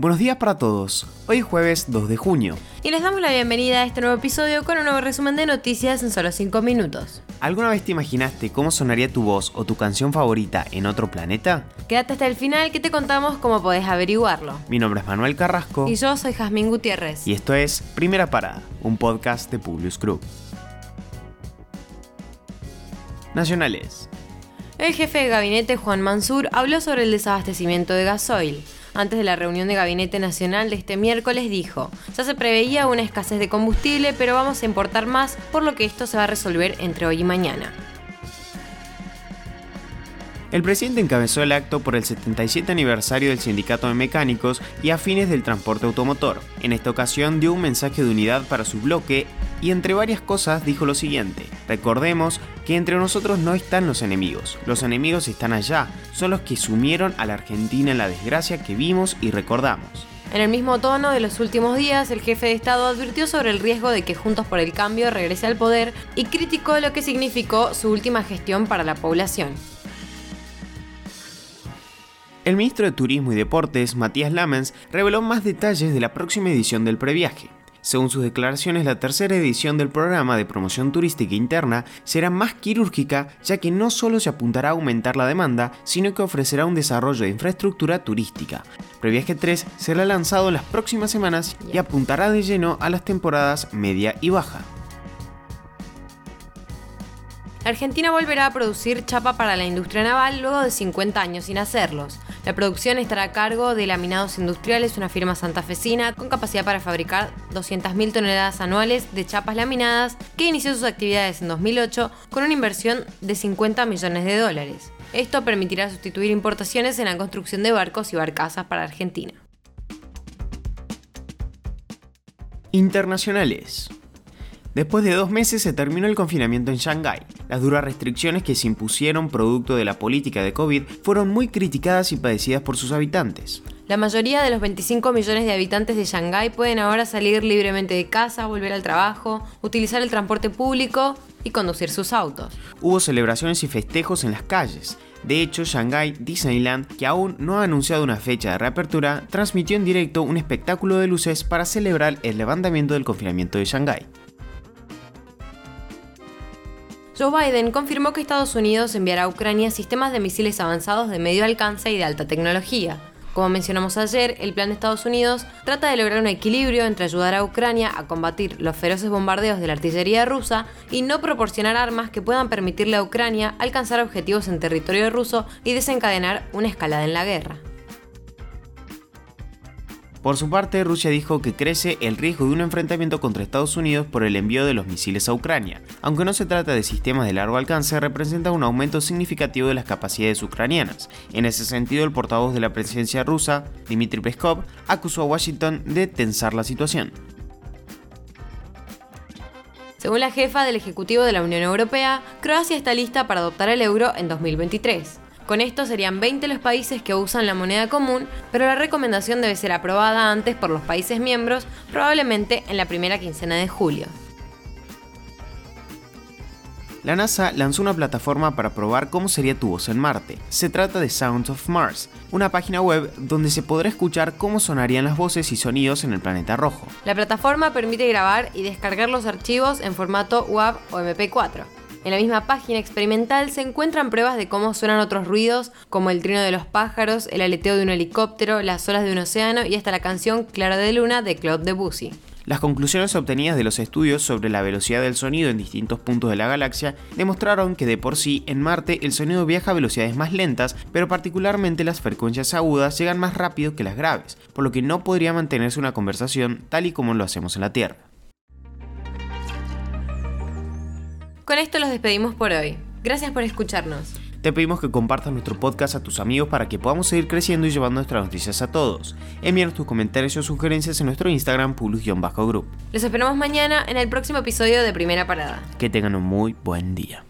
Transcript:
Buenos días para todos. Hoy es jueves 2 de junio. Y les damos la bienvenida a este nuevo episodio con un nuevo resumen de noticias en solo 5 minutos. ¿Alguna vez te imaginaste cómo sonaría tu voz o tu canción favorita en otro planeta? Quédate hasta el final que te contamos cómo podés averiguarlo. Mi nombre es Manuel Carrasco. Y yo soy Jazmín Gutiérrez. Y esto es Primera Parada, un podcast de Publius Group. Nacionales. El jefe de gabinete Juan Mansur habló sobre el desabastecimiento de gasoil. Antes de la reunión de Gabinete Nacional de este miércoles dijo, ya se preveía una escasez de combustible, pero vamos a importar más, por lo que esto se va a resolver entre hoy y mañana. El presidente encabezó el acto por el 77 aniversario del Sindicato de Mecánicos y afines del transporte automotor. En esta ocasión dio un mensaje de unidad para su bloque y entre varias cosas dijo lo siguiente, recordemos que entre nosotros no están los enemigos, los enemigos están allá, son los que sumieron a la Argentina en la desgracia que vimos y recordamos. En el mismo tono de los últimos días, el jefe de Estado advirtió sobre el riesgo de que Juntos por el Cambio regrese al poder y criticó lo que significó su última gestión para la población. El ministro de Turismo y Deportes, Matías Lamens, reveló más detalles de la próxima edición del previaje. Según sus declaraciones, la tercera edición del programa de promoción turística interna será más quirúrgica, ya que no solo se apuntará a aumentar la demanda, sino que ofrecerá un desarrollo de infraestructura turística. Previaje 3 será lanzado en las próximas semanas y apuntará de lleno a las temporadas media y baja. Argentina volverá a producir chapa para la industria naval luego de 50 años sin hacerlos. La producción estará a cargo de Laminados Industriales, una firma santafesina con capacidad para fabricar 200.000 toneladas anuales de chapas laminadas que inició sus actividades en 2008 con una inversión de 50 millones de dólares. Esto permitirá sustituir importaciones en la construcción de barcos y barcazas para Argentina. Internacionales. Después de dos meses se terminó el confinamiento en Shanghái. Las duras restricciones que se impusieron producto de la política de COVID fueron muy criticadas y padecidas por sus habitantes. La mayoría de los 25 millones de habitantes de Shanghái pueden ahora salir libremente de casa, volver al trabajo, utilizar el transporte público y conducir sus autos. Hubo celebraciones y festejos en las calles. De hecho, Shanghai Disneyland, que aún no ha anunciado una fecha de reapertura, transmitió en directo un espectáculo de luces para celebrar el levantamiento del confinamiento de Shanghái. Joe Biden confirmó que Estados Unidos enviará a Ucrania sistemas de misiles avanzados de medio alcance y de alta tecnología. Como mencionamos ayer, el plan de Estados Unidos trata de lograr un equilibrio entre ayudar a Ucrania a combatir los feroces bombardeos de la artillería rusa y no proporcionar armas que puedan permitirle a Ucrania alcanzar objetivos en territorio ruso y desencadenar una escalada en la guerra. Por su parte, Rusia dijo que crece el riesgo de un enfrentamiento contra Estados Unidos por el envío de los misiles a Ucrania. Aunque no se trata de sistemas de largo alcance, representa un aumento significativo de las capacidades ucranianas. En ese sentido, el portavoz de la presidencia rusa, Dmitry Peskov, acusó a Washington de tensar la situación. Según la jefa del Ejecutivo de la Unión Europea, Croacia está lista para adoptar el euro en 2023. Con esto serían 20 los países que usan la moneda común, pero la recomendación debe ser aprobada antes por los países miembros, probablemente en la primera quincena de julio. La NASA lanzó una plataforma para probar cómo sería tu voz en Marte. Se trata de Sounds of Mars, una página web donde se podrá escuchar cómo sonarían las voces y sonidos en el planeta rojo. La plataforma permite grabar y descargar los archivos en formato WAV o MP4. En la misma página experimental se encuentran pruebas de cómo suenan otros ruidos, como el trino de los pájaros, el aleteo de un helicóptero, las olas de un océano y hasta la canción Clara de Luna de Claude Debussy. Las conclusiones obtenidas de los estudios sobre la velocidad del sonido en distintos puntos de la galaxia demostraron que de por sí en Marte el sonido viaja a velocidades más lentas, pero particularmente las frecuencias agudas llegan más rápido que las graves, por lo que no podría mantenerse una conversación tal y como lo hacemos en la Tierra. Con esto los despedimos por hoy. Gracias por escucharnos. Te pedimos que compartas nuestro podcast a tus amigos para que podamos seguir creciendo y llevando nuestras noticias a todos. Envíanos tus comentarios o sugerencias en nuestro Instagram, publius-group. Los esperamos mañana en el próximo episodio de Primera Parada. Que tengan un muy buen día.